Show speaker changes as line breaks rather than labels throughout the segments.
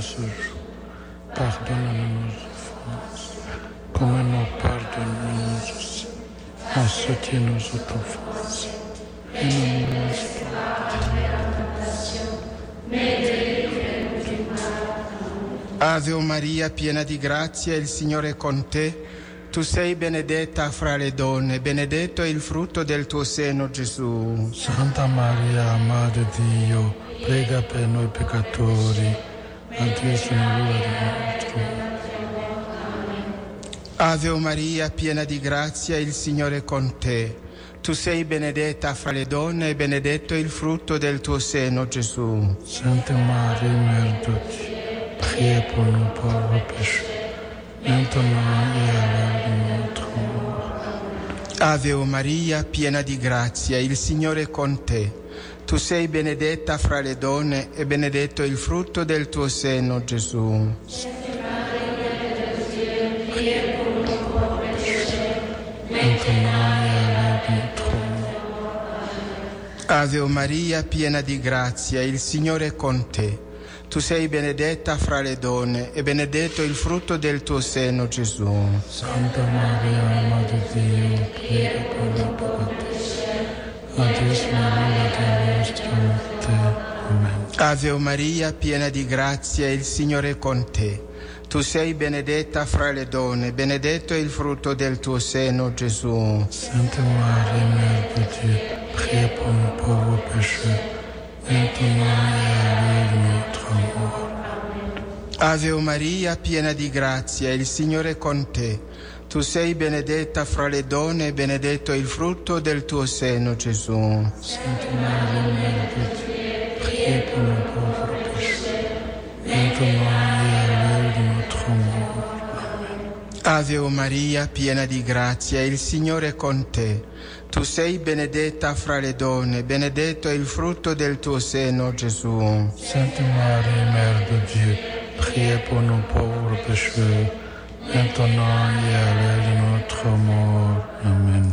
ce jour. Pardonne-nous nos offenses, comme nous pardonnons aussi à ceux qui nous ont offensés. Et ne nous laisse
Ave o Maria, piena di grazia, il Signore è con te. Tu sei benedetta fra le donne, benedetto è il frutto del tuo seno, Gesù.
Santa Maria, Madre di Dio, prega per noi peccatori, adesso è l'ora di nostro
Ave Maria, piena di grazia, il Signore è con te. Tu sei benedetta fra le donne e benedetto è il frutto del tuo seno, Gesù.
Sainte Marie, Mère de Dieu, priez pour nous pauvres pécheurs, maintenant et à l'heure de notre mort.
Ave Maria, piena di grazia, il Signore è con te. Tu sei benedetta fra le donne e benedetto il frutto del tuo seno, Gesù. Ave Maria, piena di grazia, il Signore è con te. Tu sei benedetta fra le donne e benedetto il frutto del tuo seno, Gesù.
Santa Maria, Madre di Dio, prega per noi
Ave Maria, piena di grazia, il Signore è con te. Tu sei benedetta fra le donne, benedetto è il frutto del tuo seno, Gesù.
Sainte Marie, Mère de Dieu, priez pour nous pauvres pécheurs, maintenant et à notre mort.
Ave Maria, piena di grazia, il Signore è con te. Tu sei benedetta fra le donne e benedetto il frutto del tuo seno, Gesù.
Sainte Marie, Mère de Dieu, priez pour nous pauvres pécheurs, maintenant et à notre mort.
Ave o Maria, piena di grazia, il Signore è con te. Tu sei benedetta fra le donne, benedetto è il frutto del tuo seno, Gesù.
Sainte Marie, Mère de Dieu, priez pour nous pauvres pécheurs, Vieni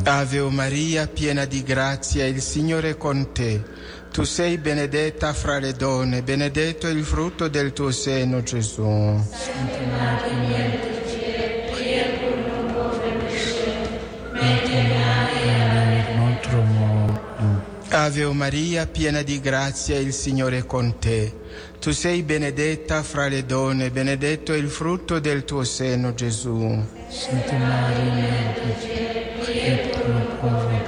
Ave Maria, piena di grazia, il Signore è con te. Tu sei benedetta fra le donne, benedetto è il frutto del tuo seno, Gesù.
Santa Maria, pria per noi poveri peccatori, e nostro morto.
Ave Maria, piena di grazia, il Signore è con te. Tu sei benedetta fra le donne, benedetto è il frutto del tuo seno, Gesù.
Santa Maria, Madre, prega per il povero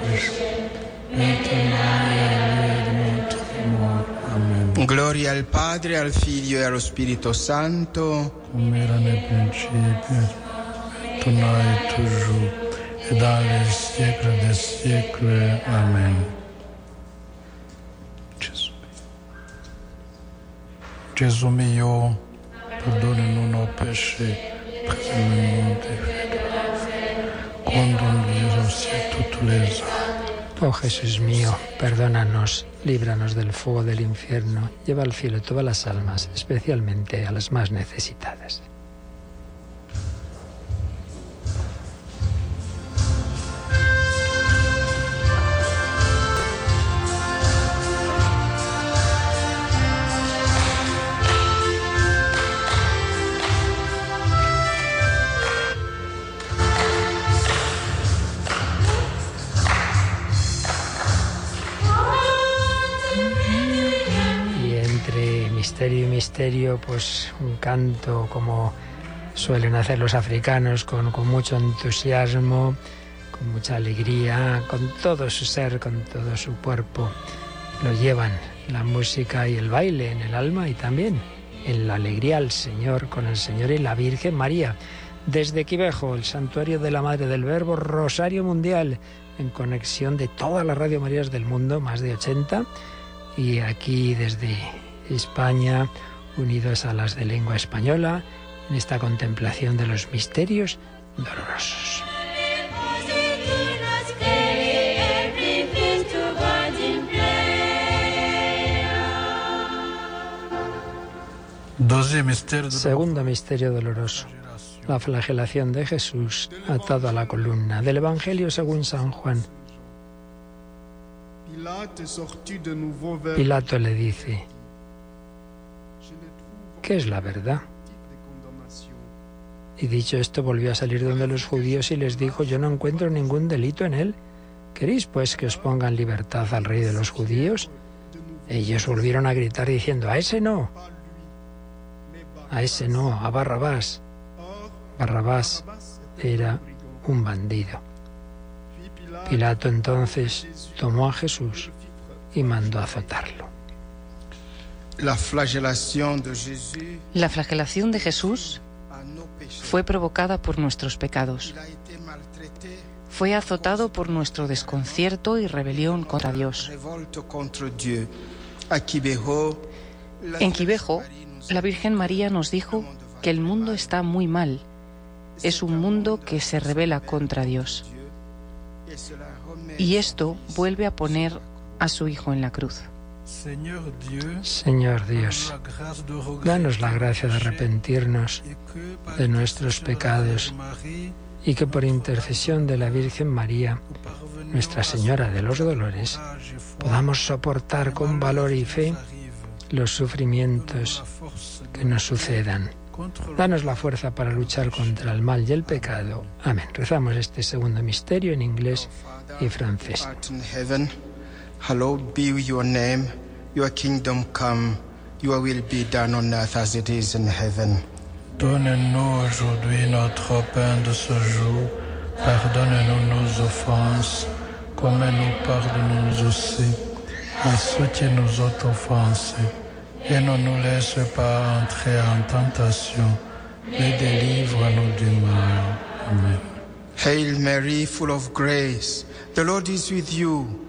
Amen.
Gloria al Padre, al Figlio e allo Spirito Santo.
Come era nel principio, ora e toujours, e dalle secole del secolo. Amen.
Oh Jesús mío, perdónanos, líbranos del fuego del infierno, lleva al cielo todas las almas, especialmente a las más necesitadas. Pues un canto como suelen hacer los africanos, con, con mucho entusiasmo, con mucha alegría, con todo su ser, con todo su cuerpo. Lo llevan la música y el baile en el alma y también en la alegría al Señor, con el Señor y la Virgen María. Desde Quivejo, el santuario de la Madre del Verbo, Rosario Mundial, en conexión de todas las Radio Marías del mundo, más de 80, y aquí desde España, unidos a las de lengua española, en esta contemplación de los misterios dolorosos. Segundo misterio doloroso, la flagelación de Jesús atado a la columna del Evangelio según San Juan. Pilato le dice, ¿qué es la verdad? Y dicho esto, volvió a salir donde los judíos y les dijo, yo no encuentro ningún delito en él. ¿Queréis pues que os ponga en libertad al rey de los judíos? Ellos volvieron a gritar diciendo, a ese no, a ese no, a Barrabás. Barrabás era un bandido. Pilato entonces tomó a Jesús y mandó azotarlo.
La flagelación de Jesús
La flagelación de Jesús fue provocada por nuestros pecados. Fue azotado por nuestro desconcierto y rebelión contra Dios. En Quibejo, la Virgen María nos dijo que el mundo está muy mal. Es un mundo que se rebela contra Dios. Y esto vuelve a poner a su Hijo en la cruz.
Señor Dios, danos la gracia de arrepentirnos de nuestros pecados y que por intercesión de la Virgen María, Nuestra Señora de los Dolores, podamos soportar con valor y fe los sufrimientos que nos sucedan. Danos la fuerza para luchar contra el mal y el pecado. Amén. Rezamos este segundo misterio en inglés y francés.
Hallowed be your name, your kingdom come, your will be done on earth as it is in heaven.
Donne-nous aujourd'hui notre pain de ce jour. Pardonne-nous nos offenses, comme nous pardonnons aussi à ceux qui nous ont offensés. Et ne nous laisse pas entrer en tentation, mais délivre-nous du mal. Amen.
Hail Mary, full of grace, the Lord is with you.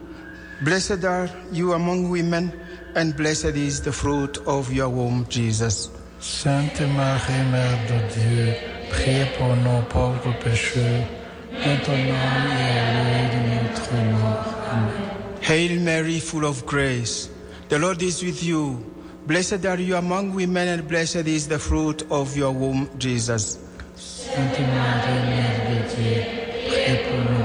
Blessed are you among women, and blessed is the fruit of your womb, Jesus.
Sainte Marie, Mère de Dieu, priez pour nos pauvres pécheurs, maintenant et à l'heure de notre mort. Amen.
Hail Mary, full of grace, the Lord is with you. Blessed are you among women, and blessed is the fruit of your womb, Jesus.
Sainte Marie, Mère de Dieu, priez pour nos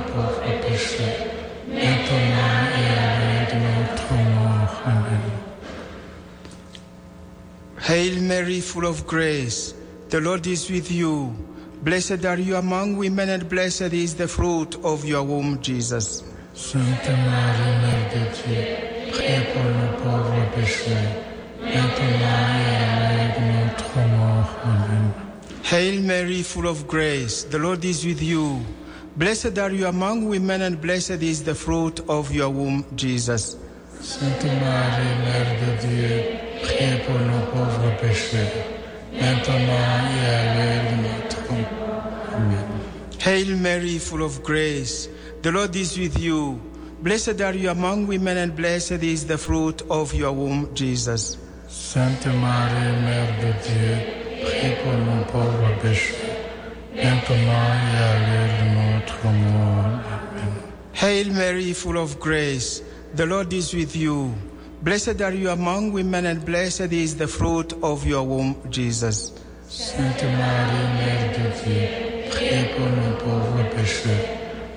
Hail Mary, full of grace, the Lord is with you. Blessed are you among women, and blessed is the fruit of your womb, Jesus.
Sainte Marie, Mère de Dieu, priez pour nos pauvres pécheurs, maintenant et à l'heure de notre mort. Amen.
Hail Mary, full of grace, the Lord is with you. Blessed are you among women, and blessed is the fruit of your womb, Jesus.
Sainte Marie, Mère de Dieu, priez pour nos pauvres pécheurs, maintenant et à l'heure de notre mort. Amen.
Hail Mary, full of grace, the Lord is with you. Blessed are you among women, and blessed is the fruit of your womb, Jesus.
Sainte Marie, Mère de Dieu, priez pour nos pauvres pécheurs, maintenant et à l'heure de notre mort. Amen.
Hail Mary, full of grace, the Lord is with you. Blessed are you among women, and blessed is the fruit of your womb, Jesus.
Sainte Marie, Mère de Dieu, priez pour nos pauvres pécheurs,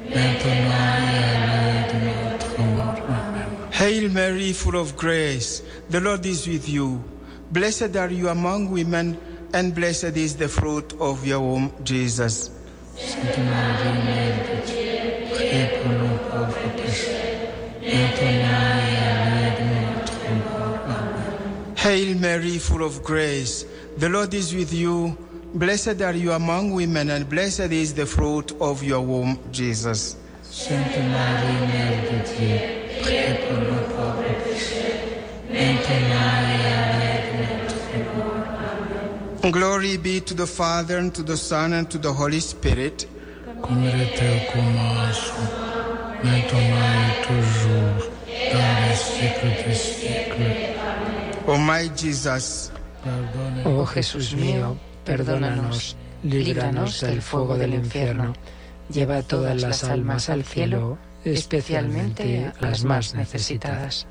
maintenant et à l'heure de notre mort. Amen.
Hail Mary, full of grace, the Lord is with you. Blessed are you among women, and blessed is the fruit of your womb, Jesus.
Sainte Marie, Mère de Dieu, priez pour nos pauvres pécheurs, maintenant
Hail Mary, full of grace, the Lord is with you. Blessed are you among women, and blessed is the fruit of your womb, Jesus.
Sainte Marie, Mère de Dieu, priez pour nos pauvres pécheurs, maintenant et à notre mort.
Glory be to the Father, and to the Son, and to the Holy Spirit.
Comme il était au commencement, maintenant et toujours, dans les siècles des siècles.
O my Jesus,
Oh Jesús mío, perdónanos, líbranos del fuego del infierno, lleva todas las almas al cielo, especialmente las más necesitadas.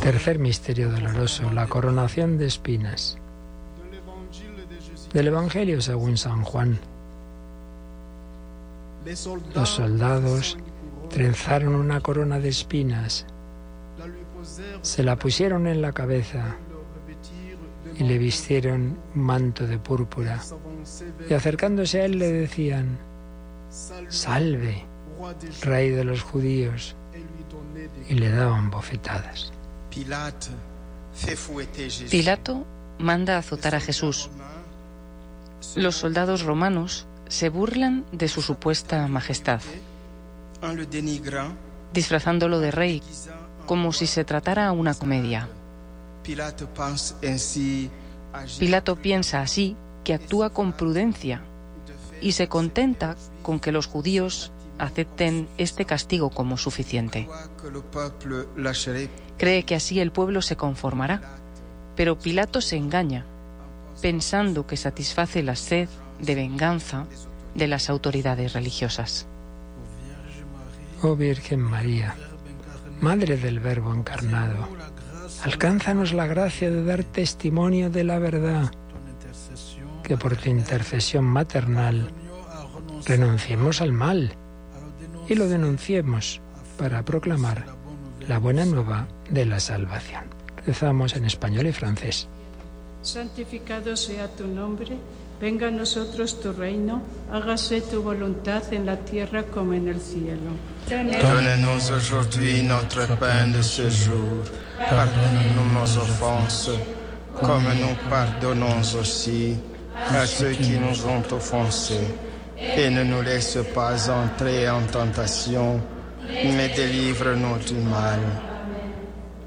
Tercer misterio doloroso, la coronación de espinas. Del Evangelio según San Juan. Los soldados trenzaron una corona de espinas, se la pusieron en la cabeza y le vistieron un manto de púrpura. Y acercándose a él le decían, Salve, rey de los judíos, y le daban bofetadas.
Pilato manda azotar a Jesús. Los soldados romanos se burlan de su supuesta majestad, disfrazándolo de rey como si se tratara una comedia. Pilato piensa así que actúa con prudencia y se contenta con que los judíos acepten este castigo como suficiente. Cree que así el pueblo se conformará, pero Pilato se engaña, pensando que satisface la sed de venganza de las autoridades religiosas.
Oh Virgen María, Madre del Verbo encarnado, alcánzanos la gracia de dar testimonio de la verdad, que por tu intercesión maternal renunciemos al mal y lo denunciemos para proclamar la buena nueva de la salvación. Rezamos en español y francés.
Santificado sea tu nombre, venga a nosotros tu reino, hágase tu voluntad en la tierra como en el cielo.
Donne-nous aujourd'hui notre pain de ce jour. Pardonne-nous nos offenses, comme nous pardonnons aussi à ceux qui nous ont offensés. Et ne nous laisse pas entrer en tentation, mais délivre-nous du mal.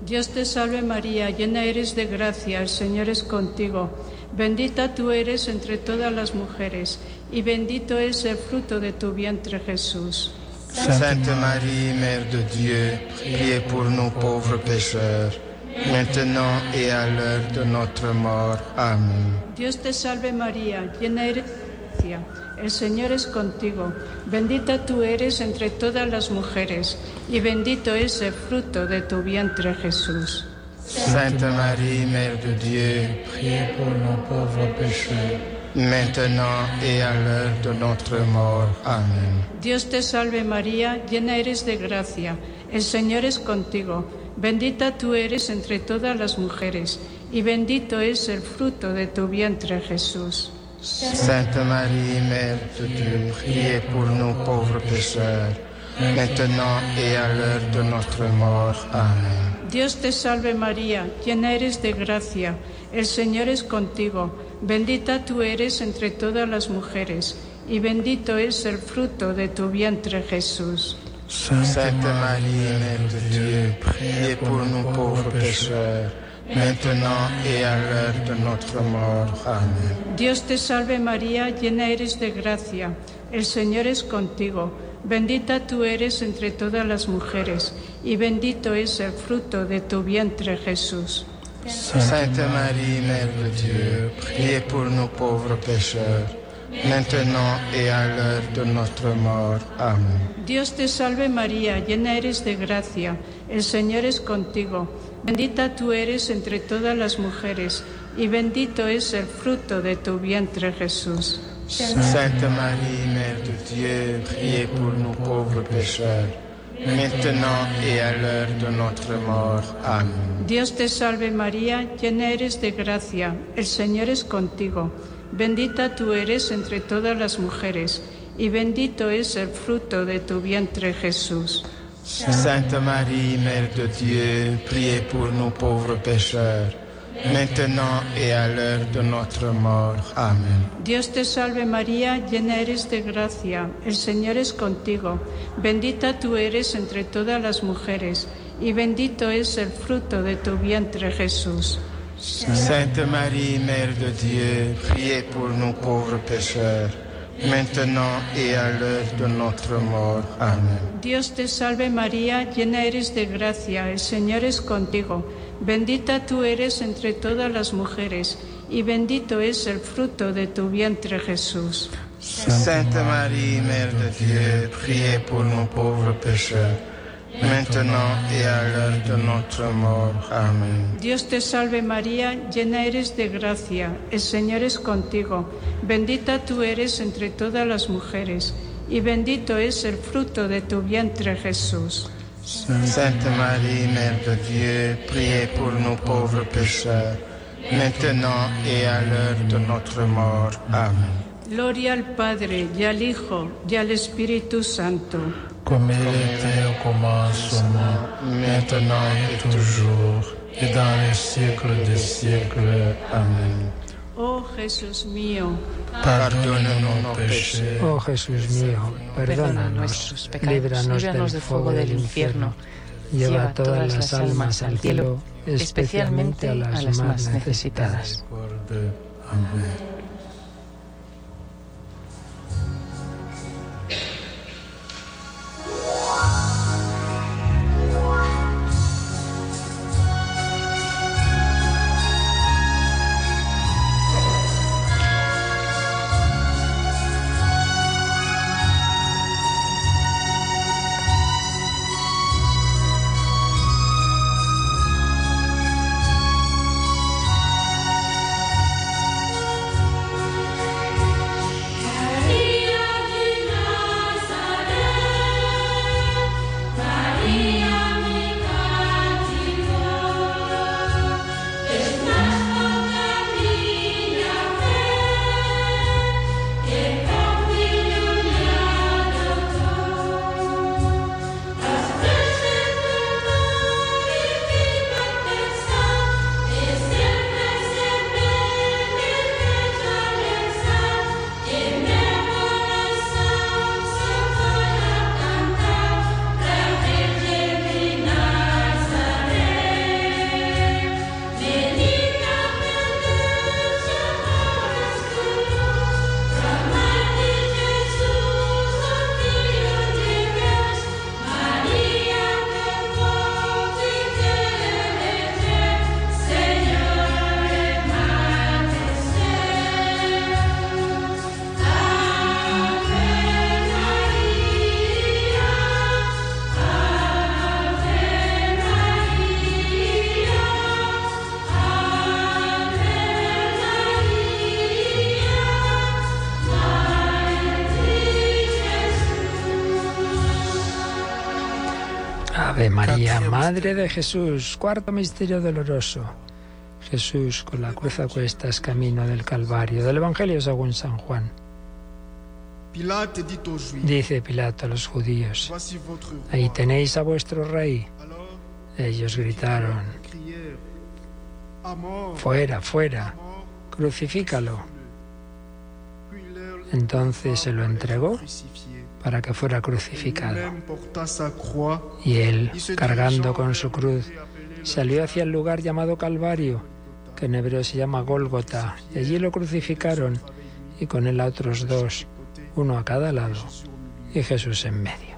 Dios te salve María, llena eres de gracia, el Señor es contigo. Bendita tú eres entre todas las mujeres, y bendito es el fruto de tu vientre Jesús.
Sainte Marie, Mère de Dieu, priez pour nous pauvres pécheurs, maintenant et à l'heure de notre mort. Amen.
Dios te salve María, llena eres de gracia, el Señor es contigo. Bendita tú eres entre todas las mujeres, y bendito es el fruto de tu vientre Jesús.
Sainte Marie, Mère de Dieu,
Priez pour nos pauvres pécheurs,
maintenant et à l'heure de notre mort. Amen.
Dios te salve María, llena eres de gracia, el Señor es contigo. Bendita tú eres entre todas las mujeres, y bendito es el fruto de tu vientre Jesús.
Sainte Marie, Mère de Dieu, priez pour nous pauvres pécheurs, maintenant et à l'heure de notre mort. Amen.
Dios te salve María, llena eres de gracia, el Señor es contigo. Bendita tú eres entre todas las mujeres, y bendito es el fruto de tu vientre Jesús.
Sainte Marie, Mère de Dieu, priez pour nous pauvres pécheurs, maintenant et à l'heure de notre mort. Amen.
Dios te salve María, llena eres de gracia, el Señor es contigo. Bendita tú eres entre todas las mujeres, y bendito es el fruto de tu vientre Jesús.
Sainte Marie, Mère de Dieu, priez pour nous pauvres pécheurs, maintenant et à l'heure de notre mort. Amen.
Dios te salve María, llena eres de gracia, el Señor es contigo. Bendita tú eres entre todas las mujeres, y bendito es el fruto de tu vientre Jesús.
Sainte Marie, Mère de Dieu, priez pour nous pauvres pécheurs, maintenant et à l'heure de notre mort. Amen.
Dios te salve María, llena eres de gracia, el Señor es contigo. Bendita tú eres entre todas las mujeres, y bendito es el fruto de tu vientre Jesús.
Sainte Marie, Mère de Dieu, priez pour nous pauvres pécheurs, maintenant et à l'heure de notre mort. Amen.
Dios te salve María, llena eres de gracia, el Señor es contigo. Bendita tú eres entre todas las mujeres, y bendito es el fruto de tu vientre Jesús.
Sainte Marie, Mère de Dieu, priez pour nous pauvres pécheurs, maintenant et à l'heure de notre mort. Amen.
Dios te salve María, llena eres de gracia, el Señor es contigo. Bendita tú eres entre todas las mujeres, y bendito es el fruto de tu vientre Jesús.
Sainte Marie, Mère de Dieu, priez pour nous pauvres pécheurs, maintenant et à l'heure de mort. Amen.
Dios te salve María, llena eres de gracia, el Señor es contigo, bendita tú eres entre todas las mujeres, y bendito es el fruto de tu vientre Jesús.
Sainte Marie, Mère de Dieu, priez pour nous pauvres pécheurs, maintenant et à l'heure de notre mort. Amen.
Gloria al Padre, y al Hijo, y al Espíritu Santo.
Comme il était au commencement, maintenant et toujours, et dans les siècles des siècles. Amen.
Oh Jesús mío,
Pardonne-nous nos péchés.
Oh Jesús mío, perdónanos,
nuestros pecados,
líbranos del fuego del infierno,
Lleva
todas las almas al cielo, especialmente a las más necesitadas.
Miséricorde.
María, Madre de Jesús, cuarto misterio doloroso. Jesús con la cruz a cuestas camino del Calvario, del Evangelio según San Juan. Dice Pilato a los judíos, ahí tenéis a vuestro rey. Ellos gritaron, fuera, fuera, crucifícalo. Entonces se lo entregó. Para que fuera crucificado. Y él, cargando con su cruz, salió hacia el lugar llamado Calvario, que en hebreo se llama Gólgota, y allí lo crucificaron, y con él a otros dos, uno a cada lado, y Jesús en medio.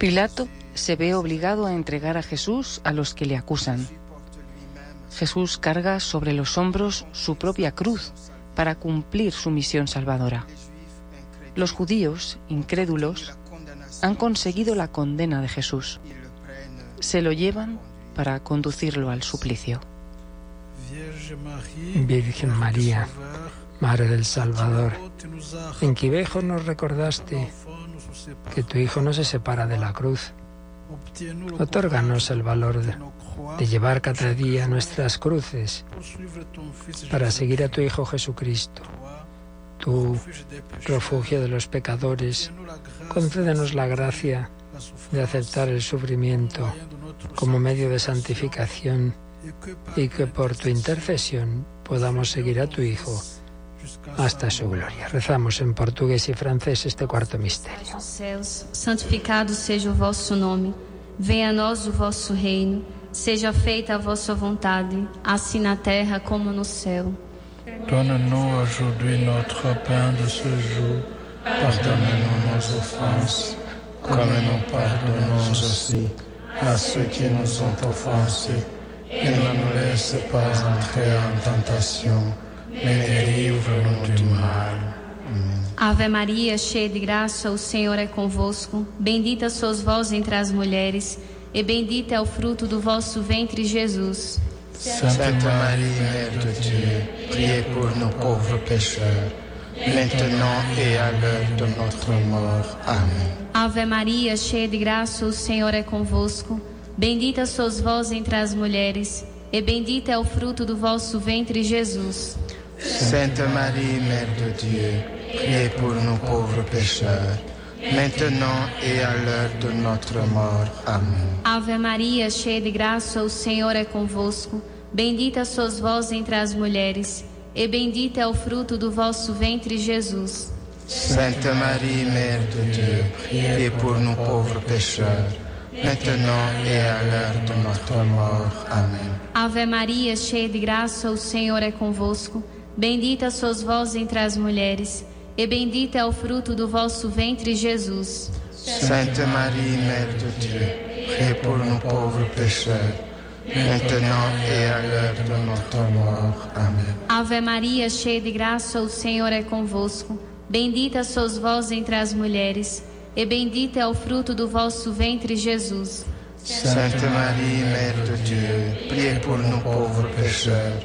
Pilato se ve obligado a entregar a Jesús a los que le acusan. Jesús carga sobre los hombros su propia cruz para cumplir su misión salvadora. Los judíos, incrédulos, han conseguido la condena de Jesús. Se lo llevan para conducirlo al suplicio.
Virgen María, Madre del Salvador, en Quivejo nos recordaste que tu Hijo no se separa de la cruz. Otórganos el valor de, de llevar cada día nuestras cruces para seguir a tu Hijo Jesucristo. Tú, refugio de los pecadores, concédenos la gracia de aceptar el sufrimiento como medio de santificación y que por tu intercesión podamos seguir a tu Hijo hasta su gloria. Rezamos en portugués y francés este cuarto misterio.
Santificado seja o vosso nome. Venha a nós o vosso reino. Seja feita a vossa vontade, assim na terra como no céu.
Donne-nous aujourd'hui notre pain de ce jour.
Pardonne-nous nos offenses, comme nous pardonnons aussi à ceux qui nous ont offensés. Et ne nous laisse pas entrer en tentation,
Ave Maria, cheia de graça, o Senhor é convosco. Bendita sois vós entre as mulheres, e bendito é o fruto do vosso ventre, Jesus.
Sainte Marie, Mère de Dieu, priez pour nos pauvres pécheurs, maintenant et à l'heure de notre mort. Amen.
Ave Maria, cheia de graça, o Senhor é convosco. Bendita sois vós entre as mulheres, e bendito é o fruto do vosso ventre, Jesus.
Sainte Marie, Mère de Dieu, priez pour nos pauvres pécheurs, maintenant et à l'heure de notre mort. Amen.
Ave Maria, cheia de graça, o Senhor é convosco. Bendita sois vós entre as mulheres, e bendito é o fruto do vosso ventre, Jesus.
Sainte Marie, Mère de Dieu, priez pour nos pauvres pécheurs, maintenant et à l'heure de notre mort. Amen.
Ave Maria, cheia de graça, o Senhor é convosco. Bendita sois vós entre as mulheres, e bendito é o fruto do vosso ventre, Jesus.
Sainte Marie, Mère de Dieu, priez pour nos pauvres pécheurs, maintenant et à l'heure de notre mort. Amen.
Ave Maria, cheia de graça, o Senhor é convosco. Bendita sois vós entre as mulheres, e bendito é o fruto do vosso ventre, Jesus.
Sainte Marie, Mère de Dieu, priez pour nos pauvres pécheurs,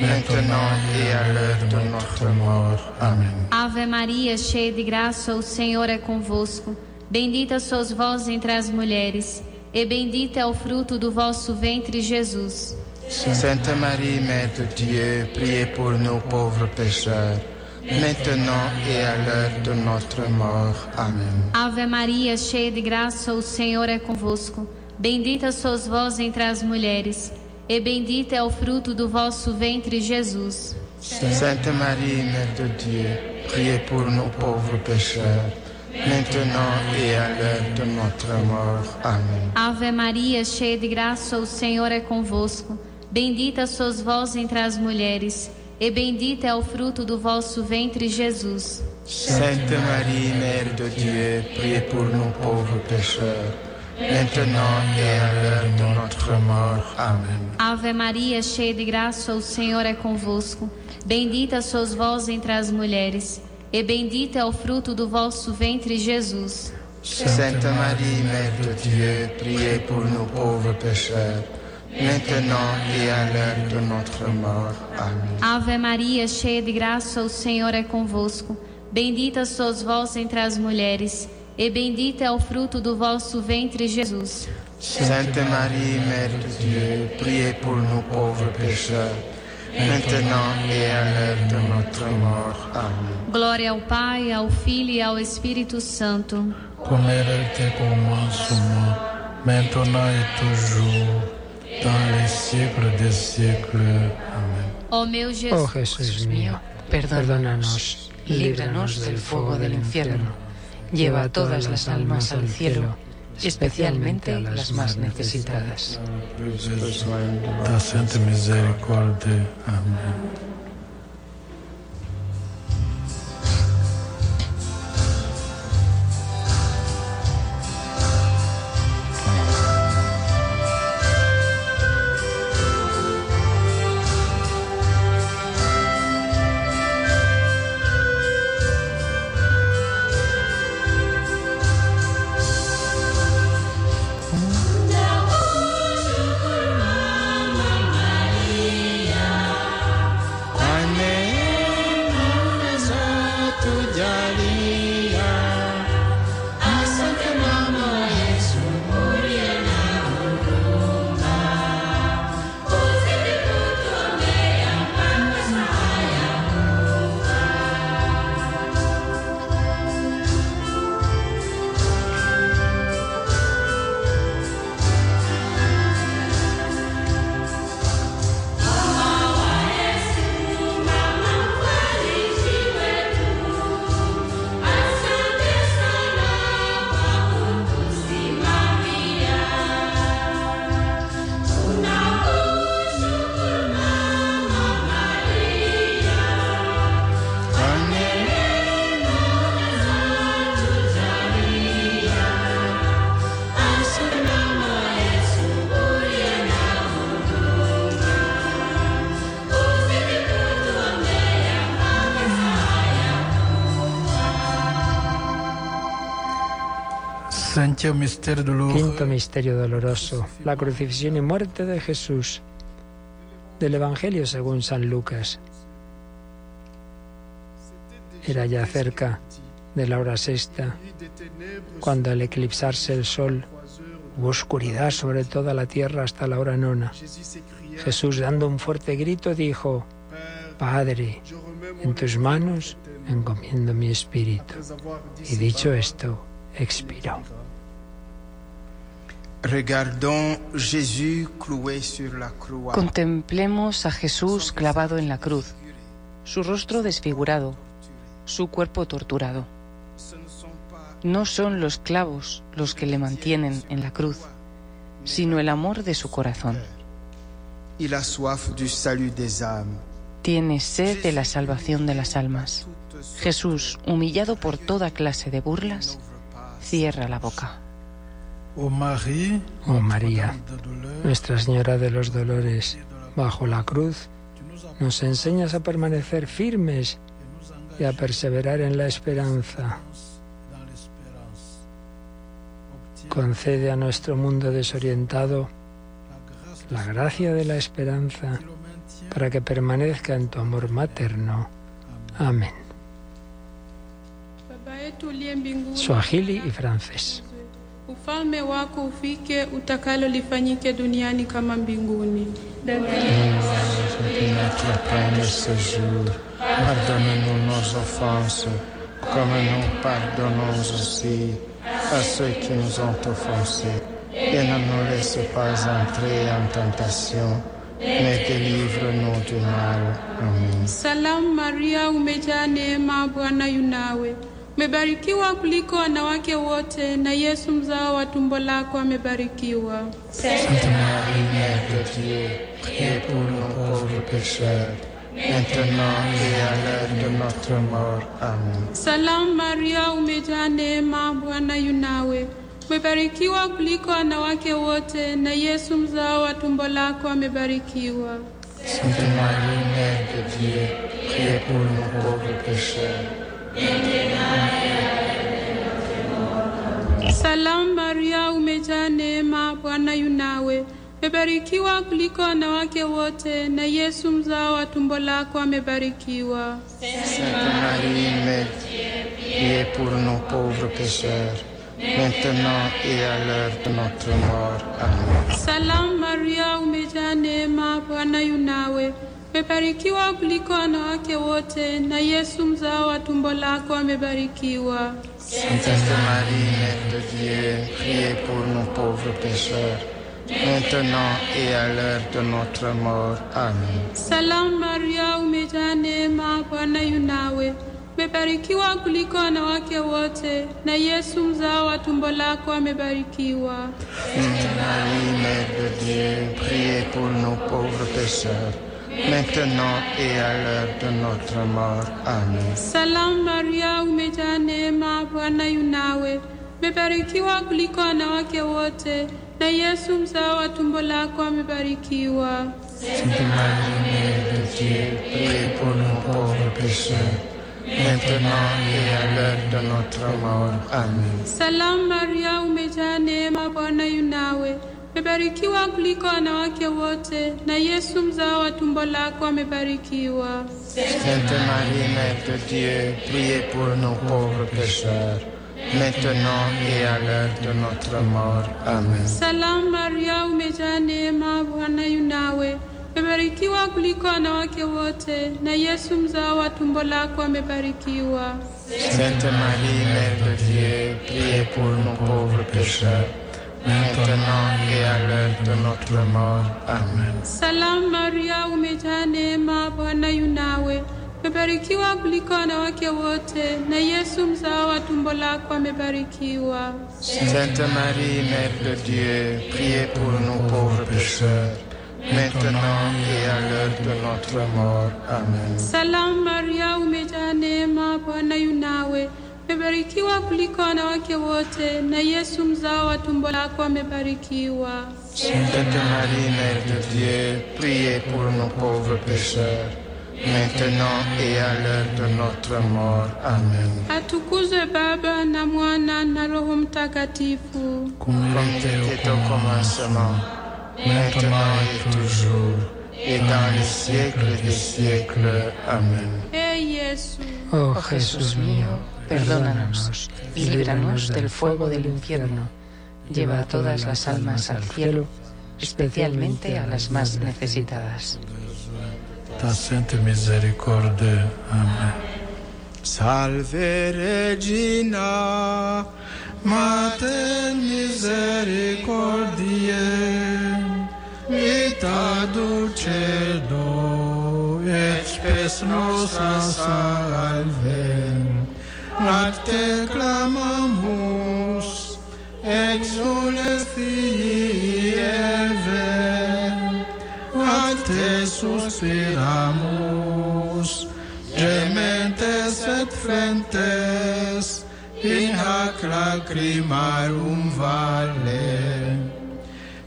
maintenant et à l'heure de notre mort. Amen.
Ave Maria, cheia de graça, o Senhor é convosco. Bendita sois vós entre as mulheres, e bendito é o fruto do vosso ventre, Jesus.
Sainte Marie, Mère de Dieu, priez pour nos pauvres pécheurs, maintenant et à l'heure de notre mort. Amen.
Ave Maria, cheia de graça, o Senhor é convosco. Bendita sois vós entre as mulheres, e bendito é o fruto do vosso ventre, Jesus.
Sainte Marie, Mère de Dieu, priez pour nos pauvres pécheurs, maintenant et à l'heure de notre mort. Amen.
Ave Maria, cheia de graça, o Senhor é convosco. Bendita sois vós entre as mulheres, e bendito é o fruto do vosso ventre, Jesus.
Sainte Marie, Mère de Dieu, priez pour nos pauvres pécheurs, maintenant et à l'heure de notre mort. Amen.
Ave Maria, cheia de graça, o Senhor é convosco. Bendita sois vós entre as mulheres, e bendito é o fruto do vosso ventre, Jesus.
Sainte Marie, Mère de Dieu, priez pour nos pauvres pécheurs, maintenant et à l'heure de notre mort. Amen.
Ave Maria, cheia de graça, o Senhor é convosco. Bendita sois vós entre as mulheres, e bendito é o fruto do vosso ventre, Jesus.
Sainte Marie, Mère de Dieu, priez pour nos pauvres pécheurs, maintenant et à l'heure de notre mort. Amen.
Glória ao Pai, ao Filho e ao Espírito Santo.
Comme elle était commencement, maintenant et toujours, dans les siècles des siècles. Amen.
Ó meu
Oh
Jesus,
Jesús mío, perdónanos, líbranos del fuego del infierno, lleva a todas las almas al cielo, especialmente las más necesitadas. Quinto misterio doloroso, la crucifixión y muerte de Jesús. Del Evangelio según San Lucas. Era ya cerca de la hora sexta, cuando al eclipsarse el sol hubo oscuridad sobre toda la tierra hasta la hora nona. Jesús, dando un fuerte grito, dijo, Padre, en tus manos encomiendo mi espíritu. Y dicho esto, expiró.
Contemplemos a Jesús clavado en la cruz, su rostro desfigurado, su cuerpo torturado. No son los clavos los que le mantienen en la cruz, sino el amor de su corazón. Tiene sed de la salvación de las almas. Jesús, humillado por toda clase de burlas, cierra la boca.
Oh María, Nuestra Señora de los Dolores, bajo la cruz, nos enseñas a permanecer firmes y a perseverar en la esperanza. Concede a nuestro mundo desorientado
la
gracia de la esperanza para que permanezca en tu amor materno. Amén. Swahili y francés.
Ufalme wako ufike, utakalo lifanyike duniani kama mbinguni.
Et notre pain de ce jour, pardonne-nous nos offenses, comme nous pardonnons aussi à ceux qui nous ont offensés. Et ne nous laisse pas entrer en tentation, mais délivre-nous du mal. Amen.
Salamu Maria, umejaa neema, Bwana yu nawe, umebarikiwa kuliko wanawake wote, na Yesu mzao wa tumbo lako amebarikiwa.
Sainte Marie, Mère de Dieu, priez pour nous pauvres pécheurs, maintenant et à l'heure de notre mort. Amen.
Salamu Maria, umejaa neema, Bwana yu nawe, umebarikiwa kuliko wanawake wote, na Yesu mzao wa tumbo lako amebarikiwa.
Sainte Marie, Mère de Dieu, priez pour nous pauvres pécheurs,
Salamu Maria, umejaa neema, Bwana yu nawe, umebarikiwa kuliko wanawake wote, na Yesu mzao wa tumbo lako amebarikiwa.
Sainte Marie, Mère priez pour nous pauvres pécheurs, maintenant et à l'heure de notre mort. Amen.
Salamu Maria, umejaa neema, Bwana yu nawe, umebarikiwa kuliko wanawake wote, na Yesu mzao wa tumbo lako amebarikiwa.
Sainte Marie, Mère de Dieu, priez pour nous pauvres pécheurs, maintenant et à l'heure de notre mort. Amen.
Salamu Maria, umejaa neema, Bwana yu nawe, umebarikiwa kuliko wanawake wote, na Yesu mzao wa tumbo lako amebarikiwa.
Sainte Marie, Mère de Dieu, priez pour nous pauvres pécheurs, maintenant et à l'heure de notre mort. Amen.
Salamu Maria, umejaa neema, Bwana yu nawe, umebarikiwa kuliko wanawake wote, na Yesu mzao wa tumbo lako amebarikiwa.
Sainte Marie, Mère de Dieu, priez pour nous pauvres pécheurs, maintenant et à l'heure de notre mort. Amen.
Salamu Maria, umejaa neema, Bwana yu nawe, umebarikiwa kuliko wanawake wote, na Yesu mzao wa tumbo lako amebarikiwa.
Sainte Marie, Mère de Dieu, priez pour nos pauvres pécheurs, maintenant et à l'heure de notre mort. Amen.
Salamu Maria, umejaa neema, Bwana yu nawe, umebarikiwa kuliko wanawake wote, na Yesu mzao wa tumbo lako amebarikiwa.
Sainte Marie, Mère de Dieu, priez pour nos pauvres pécheurs, maintenant et à l'heure de notre mort. Amen.
Salamu Maria, umejaa neema, Bwana yu nawe, umebarikiwa kuliko wanawake wote, na Yesu mzao wa tumbo lako amebarikiwa.
Sainte Marie, Mère de Dieu, priez pour nous pauvres pécheurs, maintenant et à l'heure de notre mort. Amen.
Salamu Maria, umejaa neema, Bwana yu nawe, umebarikiwa kuliko wanawake wote, na Yesu mzao wa tumbo lako amebarikiwa.
Sainte Marie, Mère de Dieu, priez pour nous pauvres pécheurs, maintenant et à l'heure de notre mort. Amen.
Atukuzwe Baba na Mwana na Roho Mtakatifu.
Comme était au commencement, maintenant et toujours, et dans les siècles des siècles. Amen.
Eh Yesu.
Oh
Jesús mío, perdónanos y líbranos del fuego del infierno. Lleva a todas las almas al cielo, especialmente a las más necesitadas.
Miséricorde. Amen.
Salve Regina, Mater Misericordiae, vita dulcedo, et spes nostra salve. A te clamamus, exules filii Eve, a te suspiramus, gementes et flentes, in hac lacrimarum vale.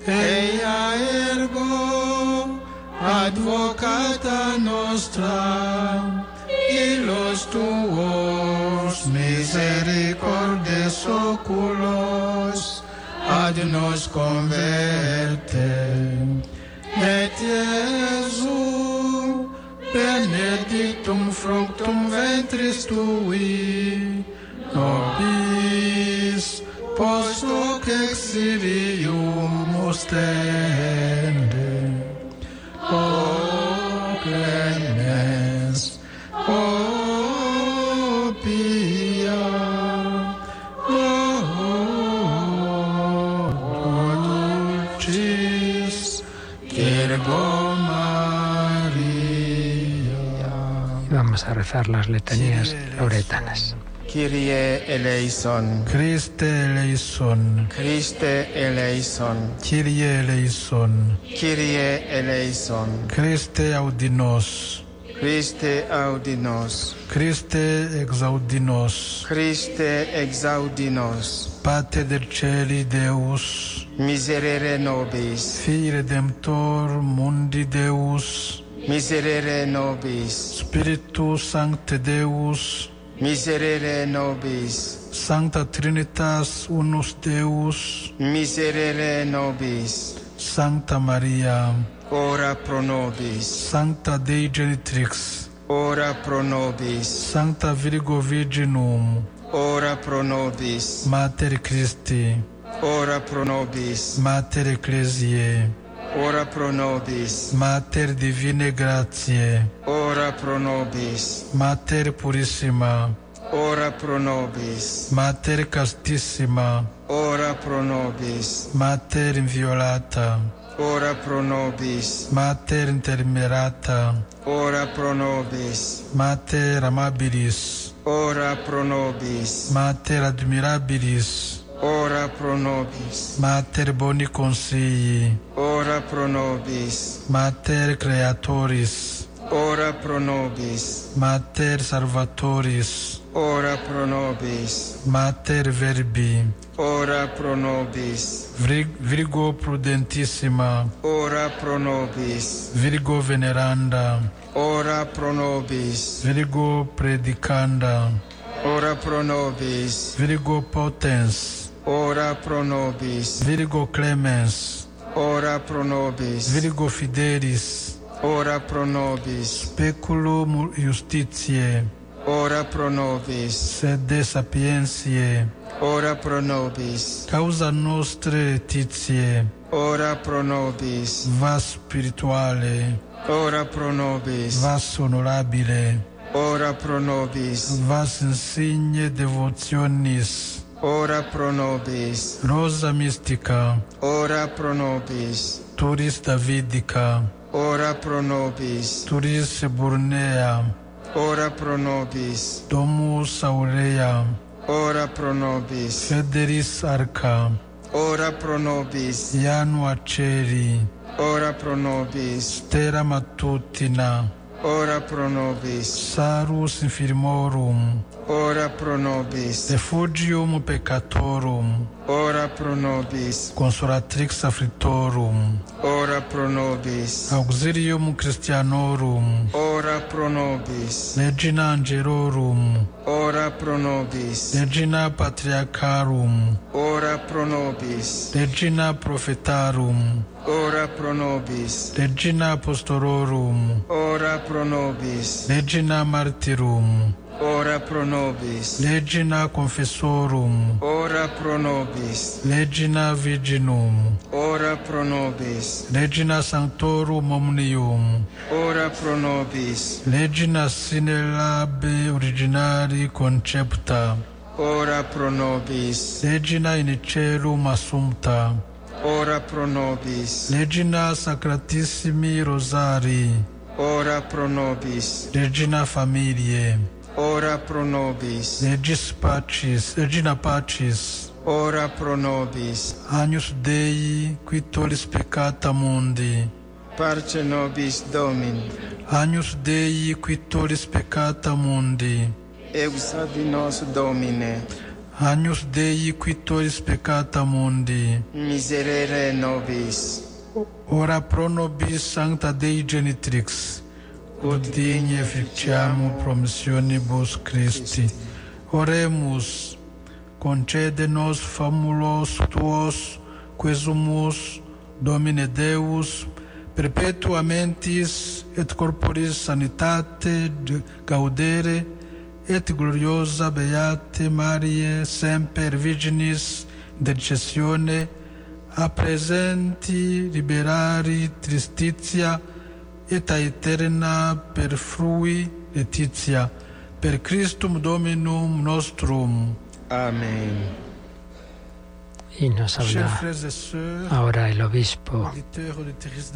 Eia ergo, advocata nostra, illos tuos misericordes oculos, ad nos converte. Et Iesu, benedictum fructum ventris tui, nobis post hoc exilium ostende.
Vamos a rezar las letanías lauretanas.
Kyrie eleison,
Christe eleison,
Christe eleison,
Kyrie eleison,
Kyrie eleison,
Christe audinos,
Christe audinos,
Christe exaudinos,
Christe exaudinos,
Pater del Celi Deus,
miserere nobis,
Fii Redemptor mundi Deus,
miserere nobis,
Spiritus Sancte Deus,
miserere nobis,
Sancta Trinitas unus Deus,
miserere nobis,
Sancta Maria,
ora pro nobis,
Sancta Dei Genitrix,
ora pro nobis,
Sancta Virgo Virginum,
ora pro nobis,
Mater Christi,
ora pro nobis,
Mater Ecclesiae,
ora pro nobis,
Mater Divine Gratiae,
ora pro nobis,
Mater Purissima,
ora pro nobis,
Mater Castissima,
ora pro nobis,
Mater Inviolata,
ora pro nobis,
Mater Intermerata,
ora pro nobis,
Mater Amabilis,
ora pro nobis,
Mater Admirabilis,
ora pro nobis,
Mater Boni Consigli,
ora pro nobis,
Mater Creatoris,
ora pro nobis,
Mater Salvatoris,
ora pro nobis,
Mater Verbi,
ora pro nobis,
Vir- Virgo Prudentissima,
ora pro nobis,
Virgo Veneranda,
ora pro nobis,
Virgo Predicanda,
ora pro nobis,
Virgo Potens,
ora pro nobis,
Virgo Clemens,
ora pro nobis,
Virgo Fidelis,
ora pro nobis,
Speculum Justitiae,
ora pro nobis,
Sede Sapientiae,
ora pro nobis,
Causa Nostre Letitiae,
ora pro nobis,
Vas Spirituale,
ora pro nobis,
Vas Honorabile,
ora pro nobis,
Vas Insigne Devotionis,
ora pro nobis,
Rosa Mystica,
ora pro nobis,
Turis Davidica,
ora pro nobis,
Turis Burnea,
ora pro nobis,
Domus Aurea,
ora pro nobis,
Federis Arca,
ora pro nobis,
Ianu Aceri,
ora pro nobis,
Terra Matutina,
ora pro nobis,
Sarus Infirmorum,
ora pro nobis,
Refugium Peccatorum,
ora pro nobis,
Consolatrix afflictorum,
ora pro nobis,
Auxilium Christianorum,
ora pro nobis,
Regina Angelorum,
ora pro nobis,
Regina Patriarcharum,
ora pro nobis,
Regina Prophetarum,
ora pro nobis,
Regina Apostolorum,
ora pro nobis,
Regina Martyrum,
ora pro nobis,
Regina Confessorum,
ora pro nobis,
Regina Virginum,
ora pro nobis,
Regina Sanctorum Omnium,
ora pro nobis,
Regina sine labe originari concepta,
ora pro nobis,
Regina in celum assumpta,
ora pro nobis,
Regina Sacratissimi Rosari,
ora pro nobis,
Regina Familiae,
ora pro nobis,
Regis Pacis, Regina Pacis,
ora pro nobis,
Agnus Dei, qui tollis peccata mundi,
parce nobis Domini,
Agnus Dei, qui tollis peccata mundi,
exaudi nos Domine,
Agnus Dei, qui tollis peccata mundi,
miserere nobis,
ora pro nobis sancta Dei genitrix, ut digne efficiamur promissionibus Christi. Oremus, concede nos famulos tuos, quesumus, Domine Deus, perpetua mentis et corporis sanitate de- gaudere, et gloriosa beate Mariae semper Virginis intercessione, a presenti liberari tristitia et aeterna per frui letitia, per Christum Dominum nostrum.
Amen.
Y nos habla ahora el obispo
auditrices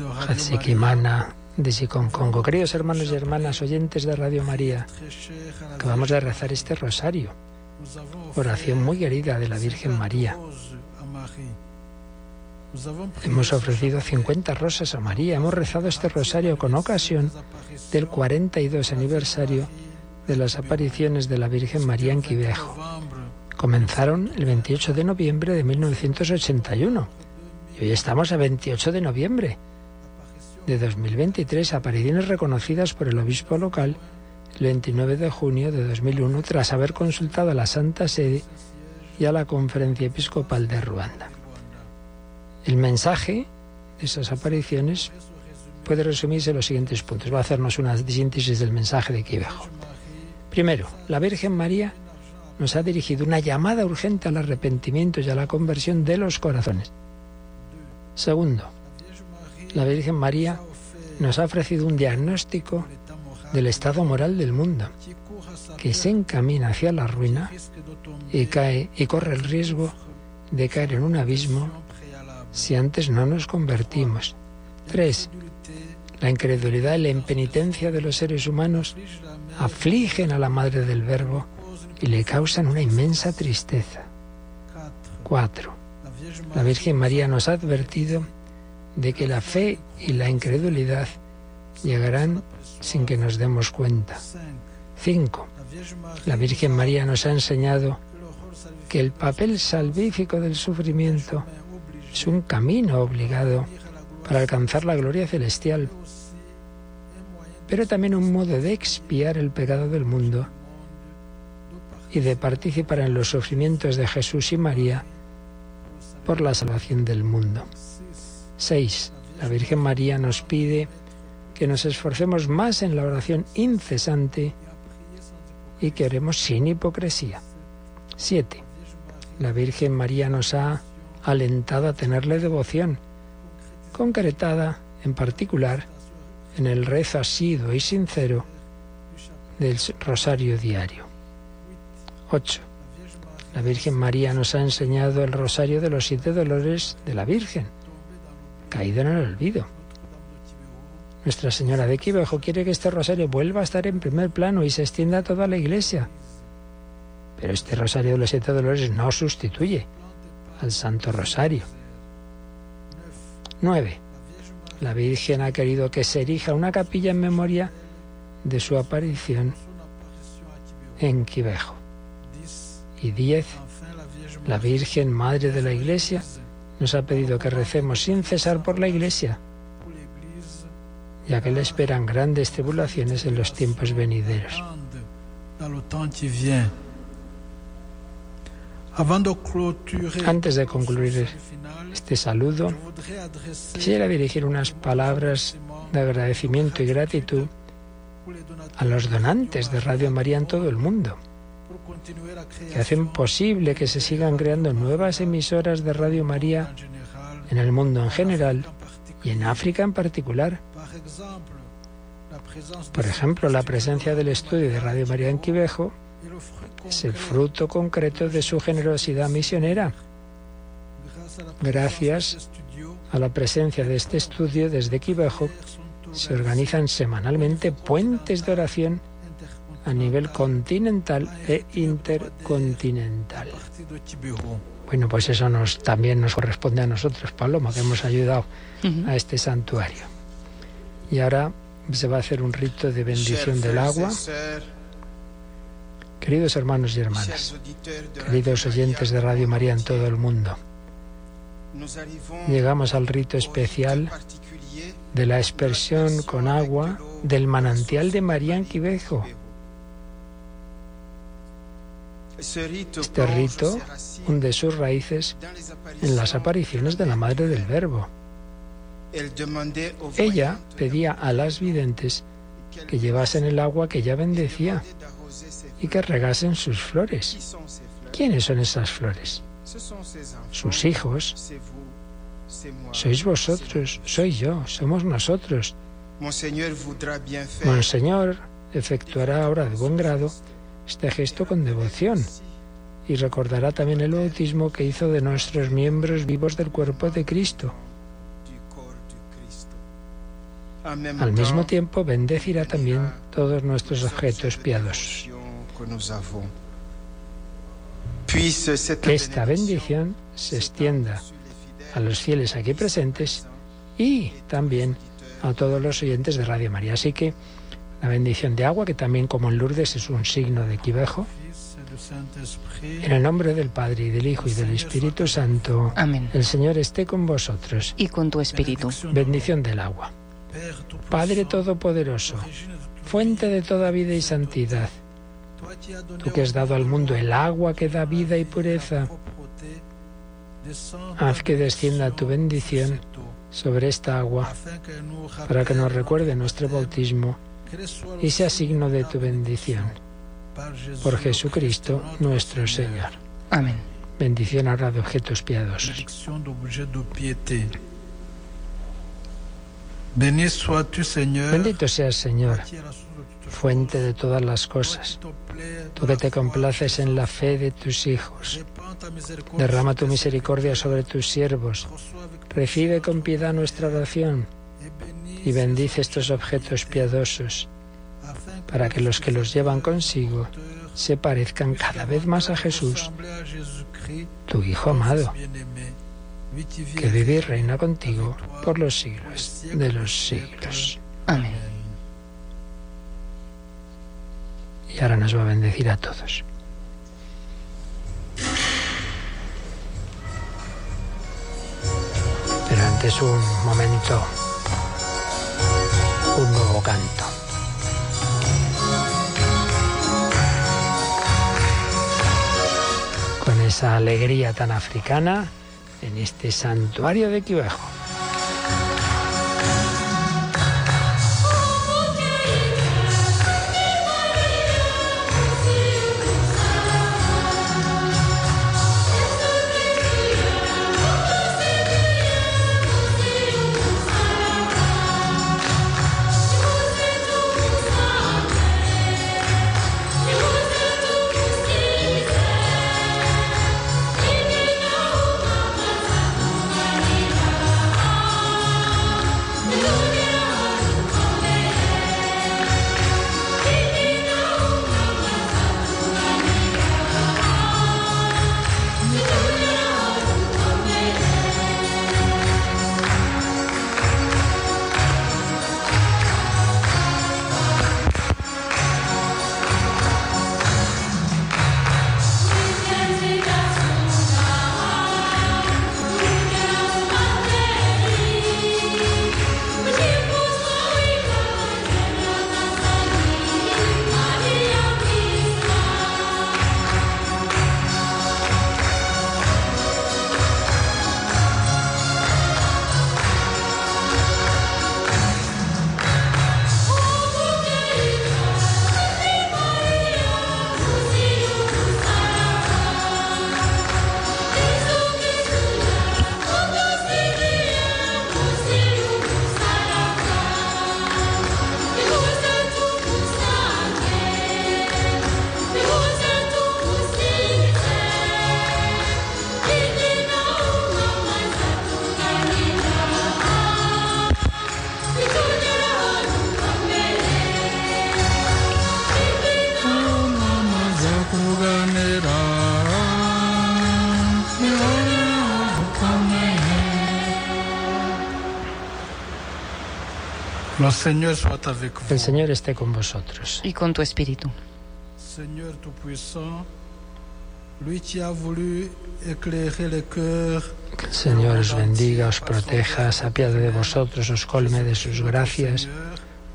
de
de Siconcongo. Queridos hermanos y hermanas oyentes de Radio María,
la
acabamos de rezar este rosario, oración muy querida de la Virgen María. Hemos ofrecido 50 rosas a María, hemos rezado este rosario con ocasión del 42 aniversario de las apariciones de la Virgen María en Quivejo. Comenzaron el 28 de noviembre de 1981 y hoy estamos a 28 de noviembre de 2023, apariciones reconocidas por el obispo local el 29 de junio de 2001 tras haber consultado a la Santa Sede y a la Conferencia Episcopal de Ruanda. El mensaje de esas apariciones puede resumirse en los siguientes puntos. Va a hacernos una síntesis del mensaje de Quivejo. Primero, la Virgen María nos ha dirigido una llamada urgente al arrepentimiento y a la conversión de los corazones. Segundo, la Virgen María nos ha ofrecido un diagnóstico del estado moral del mundo, que se encamina hacia la ruina y cae y corre el riesgo de caer en un abismo si antes no nos convertimos. Tres, la incredulidad y la impenitencia de los seres humanos afligen a la Madre del Verbo y le causan una inmensa tristeza. 4. La Virgen María nos ha advertido de que la fe y la incredulidad llegarán sin que nos demos cuenta. 5. La Virgen María nos ha enseñado que el papel salvífico del sufrimiento es un camino obligado para alcanzar la gloria celestial, pero también un modo de expiar el pecado del mundo y de participar en los sufrimientos de Jesús y María por la salvación del mundo. 6. La Virgen María nos pide que nos esforcemos más en la oración incesante y que oremos sin hipocresía. 7. La Virgen María nos ha alentado a tenerle devoción, concretada en particular en el rezo asiduo y sincero del rosario diario. 8. La Virgen María nos ha enseñado el rosario de los siete dolores de la Virgen, caído en el olvido. Nuestra Señora de Quivejo quiere que este rosario vuelva a estar en primer plano y se extienda a toda la iglesia. Pero este rosario de los siete dolores no sustituye al Santo Rosario. 9. La Virgen ha querido que se erija una capilla en memoria de su aparición en Quivejo. Y 10. La Virgen, Madre de la Iglesia, nos ha pedido que recemos sin cesar por la Iglesia, ya que le esperan grandes tribulaciones en los tiempos venideros. Antes de concluir este saludo, quisiera dirigir unas palabras de agradecimiento y gratitud a los donantes de Radio María en todo el mundo, que hacen posible que se sigan creando nuevas emisoras de Radio María en el mundo en general y en África en particular. Por ejemplo, la presencia del estudio de Radio María en Quivejo es el fruto concreto de su generosidad misionera. Gracias a la presencia de este estudio desde Quivejo, se organizan semanalmente puentes de oración a nivel continental e intercontinental. Bueno, pues eso nos, también nos corresponde a nosotros, Paloma, que hemos ayudado a este santuario. Y ahora se va a hacer un rito de bendición del agua. Queridos hermanos y hermanas, queridos oyentes de Radio María en todo el mundo, llegamos al rito especial de la expresión con agua del manantial de María en Quivejo. Este rito hunde sus raíces en las apariciones de la Madre del Verbo. Ella pedía a las videntes que llevasen el agua que ella bendecía y que regasen sus flores. ¿Quiénes son esas flores? Sus hijos. Sois vosotros, soy yo, somos nosotros. Monseñor efectuará ahora de buen grado este gesto con devoción y recordará también el bautismo que hizo de nuestros miembros vivos del cuerpo de Cristo. Al mismo tiempo bendecirá también todos nuestros objetos piadosos. Que esta bendición se extienda a los fieles aquí presentes y también a todos los oyentes de Radio María. Así que la bendición de agua, que también como en Lourdes es un signo de quivejo, en el nombre del Padre y del Hijo y del Espíritu Santo.
Amén.
El Señor esté con vosotros.
Y con tu espíritu.
Bendición del agua. Padre Todopoderoso, fuente de toda vida y santidad, tú que has dado al mundo el agua que da vida y pureza, haz que descienda tu bendición sobre esta agua para que nos recuerde nuestro bautismo y sea signo de tu bendición. Por Jesucristo nuestro Señor.
Amén.
Bendición ahora de objetos piadosos. Bendito seas, Señor, fuente de todas las cosas. Tú que te complaces en la fe de tus hijos. Derrama tu misericordia sobre tus siervos. Recibe con piedad nuestra oración y bendice estos objetos piadosos para que los que los llevan consigo se parezcan cada vez más a Jesús, tu Hijo amado, que vive y reina contigo por los siglos de los siglos.
Amén.
Y ahora nos va a bendecir a todos. Pero antes un momento, un nuevo canto. Con esa alegría tan africana en este santuario de Quivejo. El. Señor esté con vosotros.
Y con tu espíritu.
Seigneur Tout-Puissant, lui qui a voulu éclairer les cœurs
Que el Señor os bendiga, os proteja, se apiade de vosotros, os colme de sus gracias,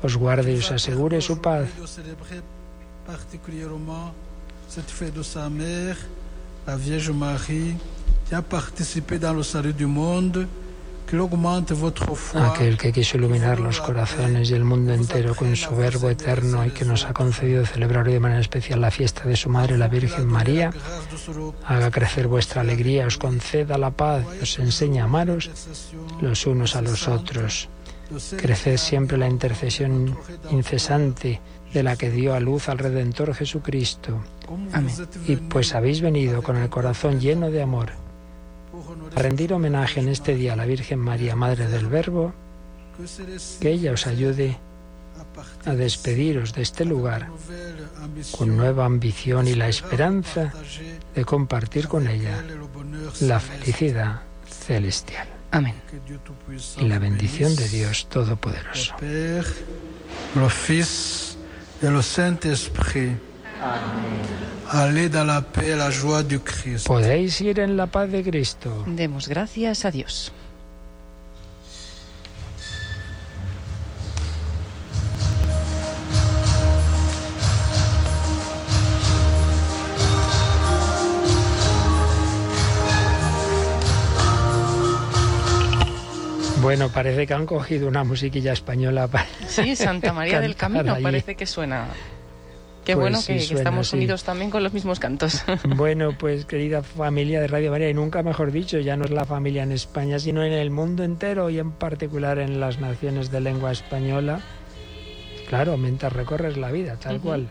os guarde y os asegure su paz.
cette fête de sa mère, la Vierge Marie, qui a participé dans le salut du monde,
Aquel que quiso iluminar los corazones y el mundo entero con su verbo eterno y que nos ha concedido celebrar hoy de manera especial la fiesta de su Madre, la Virgen María, haga crecer vuestra alegría, os conceda la paz, y os enseñe a amaros los unos a los otros. Creced siempre la intercesión incesante de la que dio a luz al Redentor Jesucristo.
Amén.
Y pues habéis venido con el corazón lleno de amor a rendir homenaje en este día a la Virgen María, Madre del Verbo, que ella os ayude a despediros de este lugar con nueva ambición y la esperanza de compartir con ella la felicidad celestial
Amén.
y la bendición de Dios Todopoderoso.
La la joie du.
Podéis ir en la paz de Cristo.
Demos gracias a Dios.
Bueno, parece que han cogido una musiquilla española para...
Sí, Santa María del Camino parece que suena. Qué
Pues
bueno
sí,
que, estamos
sí.
unidos también con los mismos cantos.
Bueno, pues querida familia de Radio María, y nunca mejor dicho, ya no es la familia en España, sino en el mundo entero y en particular en las naciones de lengua española. Claro, mientras recorres la vida, tal cual.